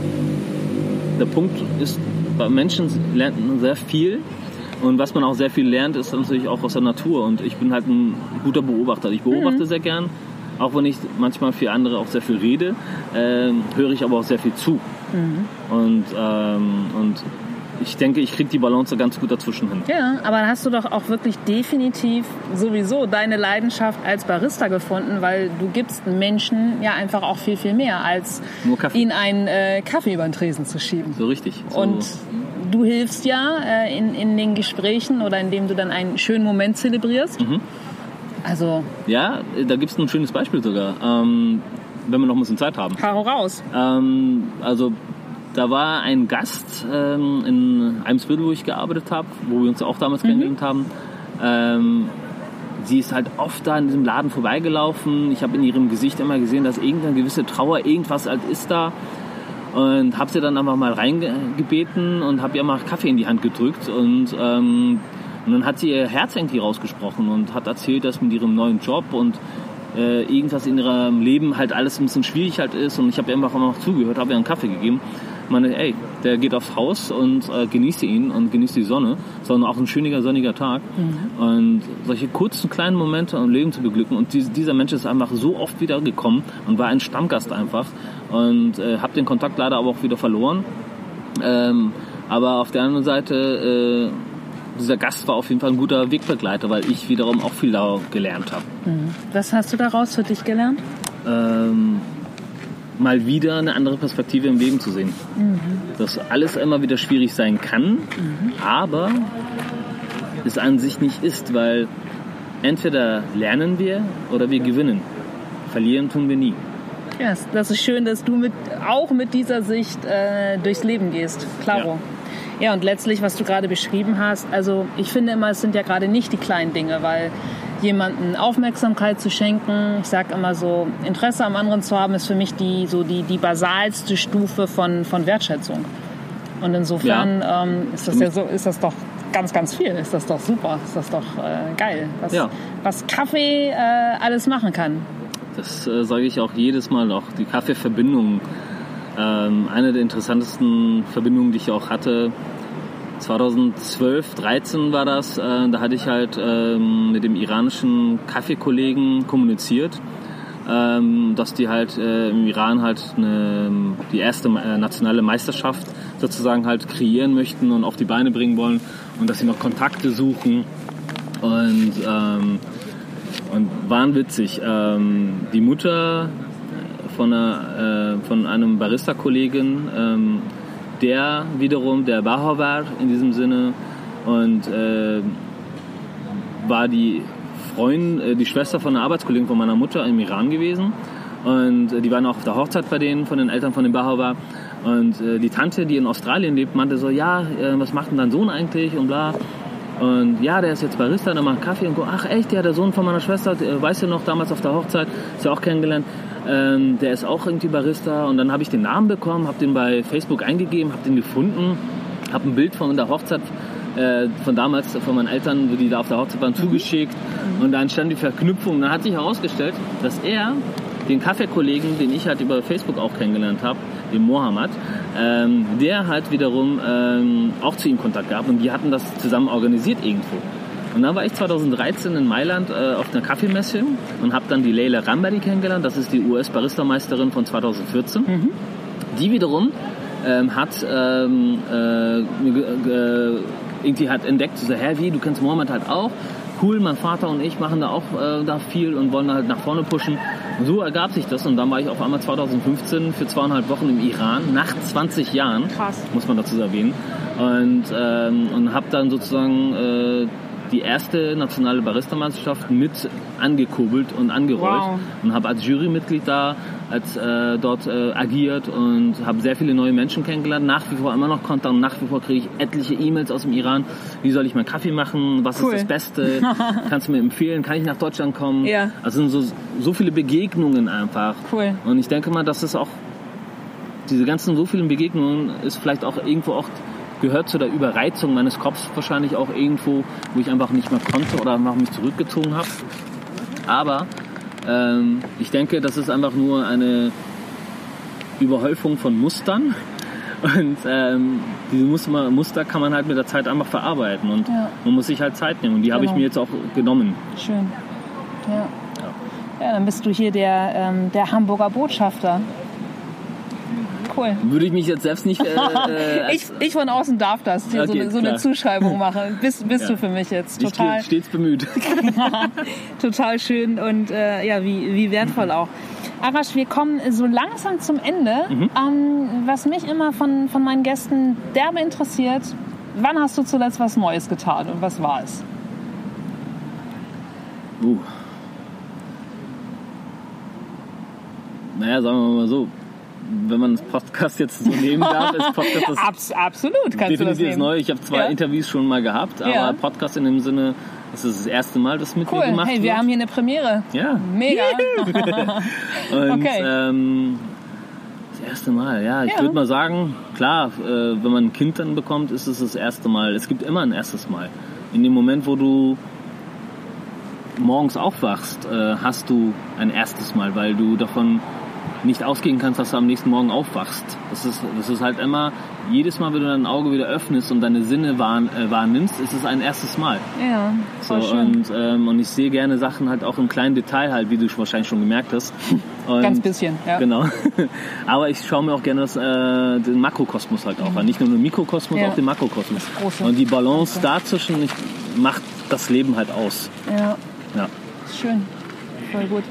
Speaker 2: der Punkt ist, bei Menschen lernt man sehr viel und was man auch sehr viel lernt, ist natürlich auch aus der Natur und ich bin halt ein guter Beobachter. Ich beobachte sehr gern, auch wenn ich manchmal für andere auch sehr viel rede, ähm, höre ich aber auch sehr viel zu. Und, ähm, und ich denke, ich kriege die Balance ganz gut dazwischen hin.
Speaker 1: Ja, aber dann hast du doch auch wirklich definitiv sowieso deine Leidenschaft als Barista gefunden, weil du gibst Menschen ja einfach auch viel, viel mehr, als ihnen einen äh, Kaffee über den Tresen zu schieben.
Speaker 2: So richtig. So,
Speaker 1: Und du hilfst ja äh, in, in den Gesprächen oder indem du dann einen schönen Moment zelebrierst.
Speaker 2: Mhm.
Speaker 1: Also,
Speaker 2: Ja, da gibt es ein schönes Beispiel sogar, ähm, wenn wir noch ein bisschen Zeit haben.
Speaker 1: hau raus.
Speaker 2: Ähm, also da war ein Gast ähm, in Eimsbüttel, wo ich gearbeitet habe, wo wir uns auch damals kennengelernt haben. Ähm, sie ist halt oft da in diesem Laden vorbeigelaufen. Ich habe in ihrem Gesicht immer gesehen, dass irgendeine gewisse Trauer, irgendwas halt ist da. Und habe sie dann einfach mal reingebeten und habe ihr mal Kaffee in die Hand gedrückt. Und, ähm, und dann hat sie ihr Herz irgendwie rausgesprochen und hat erzählt, dass mit ihrem neuen Job und äh, irgendwas in ihrem Leben halt alles ein bisschen schwierig halt ist. Und ich habe ihr einfach auch noch zugehört, habe ihr einen Kaffee gegeben. meine, ey, der geht aufs Haus und äh, genießt ihn und genießt die Sonne, sondern auch ein schöner, sonniger Tag. Und solche kurzen, kleinen Momente im Leben zu beglücken. Und dies, dieser Mensch ist einfach so oft wieder gekommen und war ein Stammgast einfach. Und äh, habe den Kontakt leider aber auch wieder verloren. Ähm, aber auf der anderen Seite, äh, dieser Gast war auf jeden Fall ein guter Wegbegleiter, weil ich wiederum auch viel da gelernt habe.
Speaker 1: Was hast du daraus für dich gelernt?
Speaker 2: Ähm, mal wieder eine andere Perspektive im Leben zu sehen. Dass alles immer wieder schwierig sein kann, aber es an sich nicht ist, weil entweder lernen wir oder wir gewinnen. Verlieren tun wir nie.
Speaker 1: Ja, das ist schön, dass du mit, auch mit dieser Sicht äh, durchs Leben gehst. Klaro. Ja. Und letztlich, was du gerade beschrieben hast, also ich finde immer, es sind ja gerade nicht die kleinen Dinge, weil jemanden Aufmerksamkeit zu schenken, ich sage immer so, Interesse am anderen zu haben, ist für mich die, so die, die basalste Stufe von, von Wertschätzung. Und insofern ähm, ist, das ja so, ist das doch ganz, ganz viel. Ist das doch super. Ist das doch äh, geil. Was,
Speaker 2: Ja.
Speaker 1: was Kaffee äh, alles machen kann.
Speaker 2: Das äh, sage ich auch jedes Mal noch. Die Kaffeeverbindung. Ähm, eine der interessantesten Verbindungen, die ich auch hatte. 2012, 13 war das. Äh, da hatte ich halt ähm, mit dem iranischen Kaffeekollegen kommuniziert, ähm, dass die halt äh, im Iran halt eine, die erste äh, nationale Meisterschaft sozusagen halt kreieren möchten und auf die Beine bringen wollen und dass sie noch Kontakte suchen und ähm, und wahnwitzig. Ähm, die Mutter von, einer, äh, von einem Barista-Kollegen, ähm, der wiederum der Baha war in diesem Sinne und äh, war die Freundin, äh, die Schwester von einer Arbeitskollegin von meiner Mutter im Iran gewesen. Und äh, die waren auch auf der Hochzeit bei denen, von den Eltern von dem Bahawa. Und äh, die Tante, die in Australien lebt, meinte so, ja, was macht denn dein Sohn eigentlich und bla. Und ja, der ist jetzt Barista, der macht Kaffee und go, ach echt, ja, der Sohn von meiner Schwester, weißt du noch, damals auf der Hochzeit, ist ja auch kennengelernt. Ähm, der ist auch irgendwie Barista. Und dann habe ich den Namen bekommen, habe den bei Facebook eingegeben, habe den gefunden, habe ein Bild von der Hochzeit äh, von damals, von meinen Eltern, wo die da auf der Hochzeit waren, zugeschickt. Und dann stand die Verknüpfung. Und dann hat sich herausgestellt, dass er den Kaffeekollegen, den ich halt über Facebook auch kennengelernt habe, den Mohammed, ähm, der halt wiederum ähm, auch zu ihm Kontakt gab und die hatten das zusammen organisiert irgendwo. Und dann war ich 2013 in Mailand äh, auf einer Kaffeemesse und habe dann die Leila Rambari kennengelernt. Das ist die US-Barista-Meisterin von 2014. Mhm. Die wiederum ähm, hat ähm, äh, äh, irgendwie hat entdeckt, so, hä, wie, du kennst Mohammed halt auch. Cool, mein Vater und ich machen da auch äh, da viel und wollen halt nach vorne pushen. Und so ergab sich das und dann war ich auf einmal 2015 für zweieinhalb Wochen im Iran, nach 20 Jahren,
Speaker 1: Krass.
Speaker 2: muss man dazu erwähnen. Und, ähm, und habe dann sozusagen äh, die erste nationale Barista-Meisterschaft mit angekurbelt und angerollt
Speaker 1: Wow.
Speaker 2: und habe als Jurymitglied da als äh, dort äh, agiert und habe sehr viele neue Menschen kennengelernt. Nach wie vor immer noch Kontakt und nach wie vor kriege ich etliche E-Mails aus dem Iran. Wie soll ich meinen Kaffee machen? Was
Speaker 1: Cool.
Speaker 2: ist das Beste? *laughs* Kannst du mir empfehlen? Kann ich nach Deutschland kommen?
Speaker 1: Ja.
Speaker 2: Also so, so viele Begegnungen einfach.
Speaker 1: Cool.
Speaker 2: Und ich denke mal, dass es auch diese ganzen so vielen Begegnungen ist vielleicht auch irgendwo auch gehört zu der Überreizung meines Kopfs wahrscheinlich auch irgendwo, wo ich einfach nicht mehr konnte oder einfach mich zurückgezogen habe. Aber ähm, ich denke, das ist einfach nur eine Überhäufung von Mustern. *laughs* Und ähm, diese Muster, Muster kann man halt mit der Zeit einfach verarbeiten und
Speaker 1: Ja.
Speaker 2: man muss sich halt Zeit nehmen. Und die habe ich
Speaker 1: Genau.
Speaker 2: mir jetzt auch genommen.
Speaker 1: Schön. Ja. Ja, dann bist du hier der, ähm, der Hamburger Botschafter. Cool.
Speaker 2: Würde ich mich jetzt selbst nicht äh, *laughs* äh,
Speaker 1: Ich, ich von außen darf das, hier so,
Speaker 2: Okay,
Speaker 1: eine- so eine. Zuschreibung machen. Bist, bist
Speaker 2: Ja.
Speaker 1: du für mich jetzt.
Speaker 2: ich
Speaker 1: Total,
Speaker 2: stehe stets bemüht. *laughs* *laughs*
Speaker 1: total schön und äh, ja, wie, wie wertvoll auch. Arash, wir kommen so langsam zum Ende.
Speaker 2: Mhm.
Speaker 1: Ähm, was mich immer von, von meinen Gästen derbe interessiert, wann hast du zuletzt was Neues getan und was war es?
Speaker 2: Uh. Naja, sagen wir mal so, wenn man das Podcast jetzt so nehmen darf, ist Podcast das
Speaker 1: Abs absolut, kannst du das nehmen.
Speaker 2: Neue. Ich habe zwei
Speaker 1: Ja.
Speaker 2: Interviews schon mal gehabt, aber
Speaker 1: Ja.
Speaker 2: Podcast in dem Sinne, das ist das erste Mal, dass mit mir
Speaker 1: Cool,
Speaker 2: gemacht
Speaker 1: hey,
Speaker 2: wird.
Speaker 1: wir haben hier eine Premiere.
Speaker 2: ja.
Speaker 1: Mega. *laughs*
Speaker 2: Und
Speaker 1: Okay.
Speaker 2: ähm, das erste Mal, ja. Ich
Speaker 1: Ja.
Speaker 2: würde mal sagen, klar, äh, wenn man ein Kind dann bekommt, ist es das erste Mal. Es gibt immer ein erstes Mal. In dem Moment, wo du morgens aufwachst, äh, hast du ein erstes Mal, weil du davon nicht ausgehen kannst, dass du am nächsten Morgen aufwachst. Das ist, das ist halt immer, jedes Mal, wenn du dein Auge wieder öffnest und deine Sinne wahr, äh, wahrnimmst, ist es ein erstes Mal.
Speaker 1: ja,
Speaker 2: So,
Speaker 1: voll schön.
Speaker 2: und, ähm, und ich sehe gerne Sachen halt auch im kleinen Detail halt, wie du wahrscheinlich schon gemerkt hast. *laughs* Und,
Speaker 1: Ganz bisschen, ja.
Speaker 2: Genau. *laughs* Aber ich schaue mir auch gerne das, äh, den Makrokosmos halt auch an. Nicht nur den Mikrokosmos,
Speaker 1: Ja.
Speaker 2: auch den Makrokosmos.
Speaker 1: Große.
Speaker 2: Und die Balance dazwischen ich, macht das Leben halt aus.
Speaker 1: Ja,
Speaker 2: Ja.
Speaker 1: schön. Voll gut.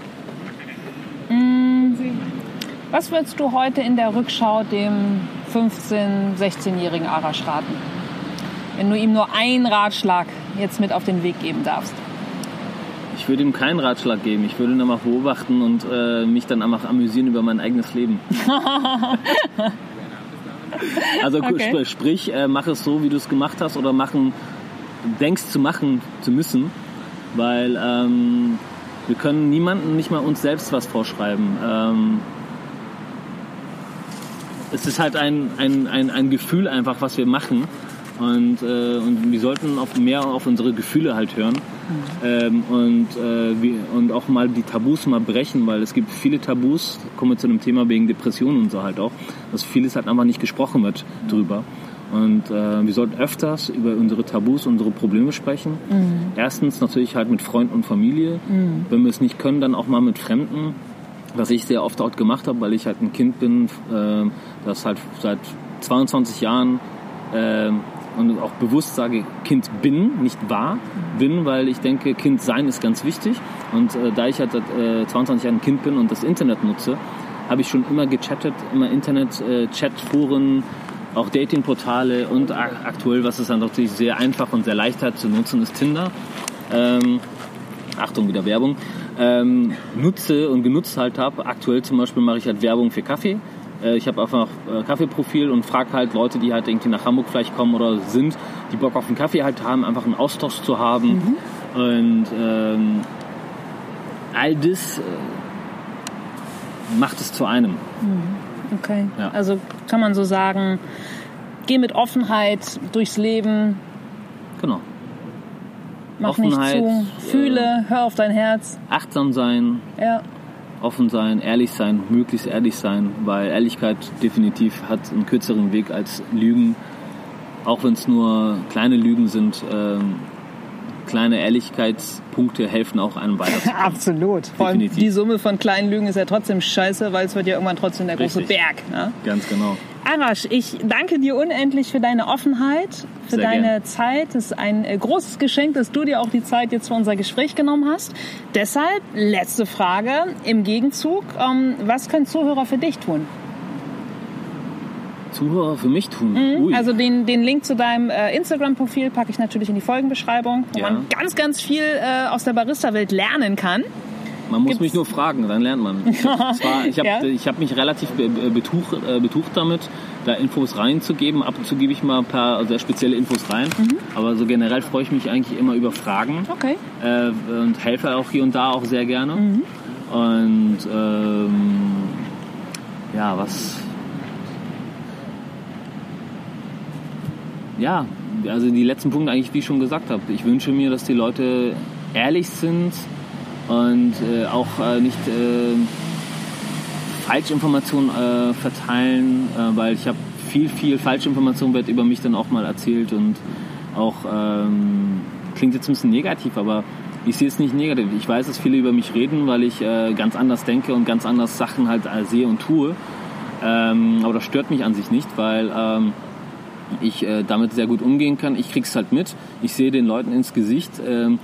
Speaker 1: Mm, Was würdest du heute in der Rückschau dem 15-, 16-jährigen Arash raten? Wenn du ihm nur einen Ratschlag jetzt mit auf den Weg geben darfst.
Speaker 2: Ich würde ihm keinen Ratschlag geben. Ich würde ihn einfach beobachten und äh, mich dann einfach amüsieren über mein eigenes Leben. *laughs* also
Speaker 1: Okay.
Speaker 2: sp sprich, äh, mach es so, wie du es gemacht hast oder machen, denkst zu machen zu müssen, weil ähm, wir können niemanden, nicht mal uns selbst was vorschreiben. Ähm, es ist halt ein, ein, ein, ein Gefühl einfach, was wir machen. Und, äh, und wir sollten auf mehr auf unsere Gefühle halt hören ähm, und, äh, wie, und auch mal die Tabus mal brechen, weil es gibt viele Tabus, kommen wir zu einem Thema wegen Depressionen und so halt auch, dass vieles halt einfach nicht gesprochen wird drüber. Und äh, wir sollten öfters über unsere Tabus, unsere Probleme sprechen. Erstens natürlich halt mit Freunden und Familie. Wenn wir es nicht können, dann auch mal mit Fremden was ich sehr oft dort gemacht habe, weil ich halt ein Kind bin, äh, das halt seit 22 Jahren äh, und auch bewusst sage, Kind bin, nicht war, bin, weil ich denke, Kind sein ist ganz wichtig. Und äh, da ich halt seit äh, 22 Jahren Kind bin und das Internet nutze, habe ich schon immer gechattet, immer Internet, äh, Chatforen, auch Datingportale und ak aktuell, was es dann natürlich sehr einfach und sehr leicht hat zu nutzen, ist Tinder. Ähm, Achtung, wieder Werbung, ähm, nutze und genutzt halt habe. Aktuell zum Beispiel mache ich halt Werbung für Kaffee. Äh, ich habe einfach äh, Kaffeeprofil und frage halt Leute, die halt irgendwie nach Hamburg vielleicht kommen oder sind, die Bock auf einen Kaffee halt haben, einfach einen Austausch zu haben. Und ähm, all das äh, macht es zu einem.
Speaker 1: Okay.
Speaker 2: Ja.
Speaker 1: Also kann man so sagen, geh mit Offenheit durchs Leben,
Speaker 2: Genau.
Speaker 1: mach
Speaker 2: Offenheit,
Speaker 1: nicht zu, fühle, hör auf dein Herz.
Speaker 2: Achtsam sein,
Speaker 1: Ja.
Speaker 2: Offen sein, ehrlich sein, möglichst ehrlich sein, weil Ehrlichkeit definitiv hat einen kürzeren Weg als Lügen. Auch wenn es nur kleine Lügen sind, ähm, kleine Ehrlichkeitspunkte helfen auch einem weiter. *laughs*
Speaker 1: Absolut. Vor allem
Speaker 2: Definitiv.
Speaker 1: die Summe von kleinen Lügen ist ja trotzdem scheiße, weil es wird ja irgendwann trotzdem der große
Speaker 2: Richtig.
Speaker 1: Berg. Ne?
Speaker 2: Ganz genau.
Speaker 1: Arash, ich danke dir unendlich für deine Offenheit, für
Speaker 2: Sehr
Speaker 1: deine
Speaker 2: gern.
Speaker 1: Zeit. Es ist ein äh, großes Geschenk, dass du dir auch die Zeit jetzt für unser Gespräch genommen hast. Deshalb letzte Frage im Gegenzug. Ähm, was können Zuhörer für dich tun?
Speaker 2: Zuhörer für mich tun. Ui.
Speaker 1: Also den, den Link zu deinem äh, Instagram-Profil packe ich natürlich in die Folgenbeschreibung, wo
Speaker 2: Ja.
Speaker 1: man ganz, ganz viel äh, aus der Barista-Welt lernen kann.
Speaker 2: Man muss
Speaker 1: Gibt's-
Speaker 2: mich nur fragen, dann lernt man. Ich habe *laughs* ich hab,
Speaker 1: Ja.
Speaker 2: hab mich relativ be- be- betucht, äh, betucht damit, da Infos reinzugeben. Ab und zu gebe ich mal ein paar sehr spezielle Infos rein.
Speaker 1: Mhm.
Speaker 2: Aber so generell freue ich mich eigentlich immer über Fragen
Speaker 1: Okay.
Speaker 2: äh, und helfe auch hier und da auch sehr gerne.
Speaker 1: Mhm.
Speaker 2: Und ähm, ja, was... Ja, also die letzten Punkte eigentlich, wie ich schon gesagt habe. Ich wünsche mir, dass die Leute ehrlich sind und äh, auch äh, nicht äh, Falschinformationen äh, verteilen, äh, weil ich habe viel, viel Falschinformation wird über mich dann auch mal erzählt und auch ähm, klingt jetzt ein bisschen negativ, aber ich sehe es nicht negativ. Ich weiß, dass viele über mich reden, weil ich äh, ganz anders denke und ganz anders Sachen halt äh, sehe und tue. Ähm, aber das stört mich an sich nicht, weil ähm, ich äh, damit sehr gut umgehen kann. Ich krieg's halt mit. Ich sehe den Leuten ins Gesicht, ähm,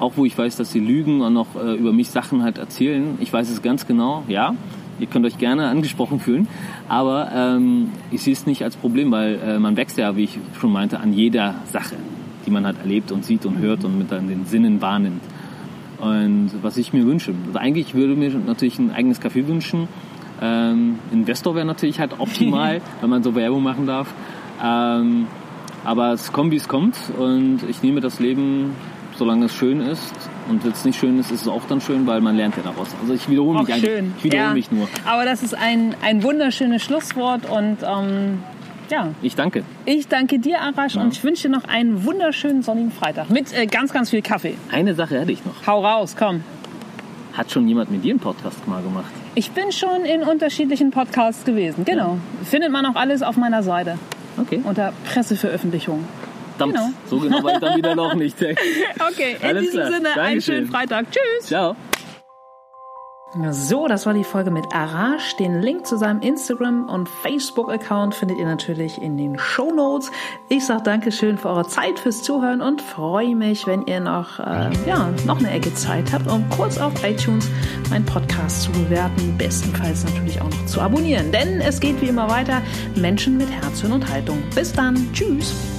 Speaker 2: auch wo ich weiß, dass sie lügen und noch äh, über mich Sachen halt erzählen. Ich weiß es ganz genau, ja. Ihr könnt euch gerne angesprochen fühlen, aber ähm, ich sehe es nicht als Problem, weil äh, man wächst ja, wie ich schon meinte, an jeder Sache, die man halt erlebt und sieht und hört und mit dann den Sinnen wahrnimmt. Und was ich mir wünsche, also eigentlich würde mir natürlich ein eigenes Café wünschen. Ähm, Investor wäre natürlich halt optimal, *laughs* wenn man so Werbung machen darf. Ähm, aber es kommt, wie es kommt. Und ich nehme das Leben, solange es schön ist. Und wenn es nicht schön ist, ist es auch dann schön, weil man lernt ja daraus. Also ich wiederhole
Speaker 1: Auch
Speaker 2: mich eigentlich.
Speaker 1: schön.
Speaker 2: Ich wiederhole
Speaker 1: ja.
Speaker 2: mich nur.
Speaker 1: Aber das ist ein, ein wunderschönes Schlusswort und ähm, ja,
Speaker 2: Ich danke.
Speaker 1: ich danke dir, Arash,
Speaker 2: Ja.
Speaker 1: und ich wünsche dir noch einen wunderschönen sonnigen Freitag mit äh, ganz, ganz viel Kaffee.
Speaker 2: Eine Sache hätte ich noch.
Speaker 1: Hau raus, komm.
Speaker 2: Hat schon jemand mit dir einen Podcast mal gemacht?
Speaker 1: Ich bin schon in unterschiedlichen Podcasts gewesen, genau. Findet man auch alles auf meiner Seite
Speaker 2: Okay.
Speaker 1: unter Presseveröffentlichung.
Speaker 2: Verdammt.
Speaker 1: genau.
Speaker 2: So genau war ich dann wieder noch nicht. *laughs*
Speaker 1: Okay, in
Speaker 2: Alles
Speaker 1: diesem
Speaker 2: klar.
Speaker 1: Sinne einen
Speaker 2: Dankeschön.
Speaker 1: schönen Freitag. Tschüss.
Speaker 2: Ciao.
Speaker 1: So, das war die Folge mit Arash. Den Link zu seinem Instagram- und Facebook-Account findet ihr natürlich in den Show Notes. Ich sage Dankeschön für eure Zeit, fürs Zuhören und freue mich, wenn ihr noch, äh, ja, noch eine Ecke Zeit habt, um kurz auf iTunes meinen Podcast zu bewerten. Bestenfalls natürlich auch noch zu abonnieren. Denn es geht wie immer weiter. Menschen mit Herz, Hirn und Haltung. Bis dann. Tschüss.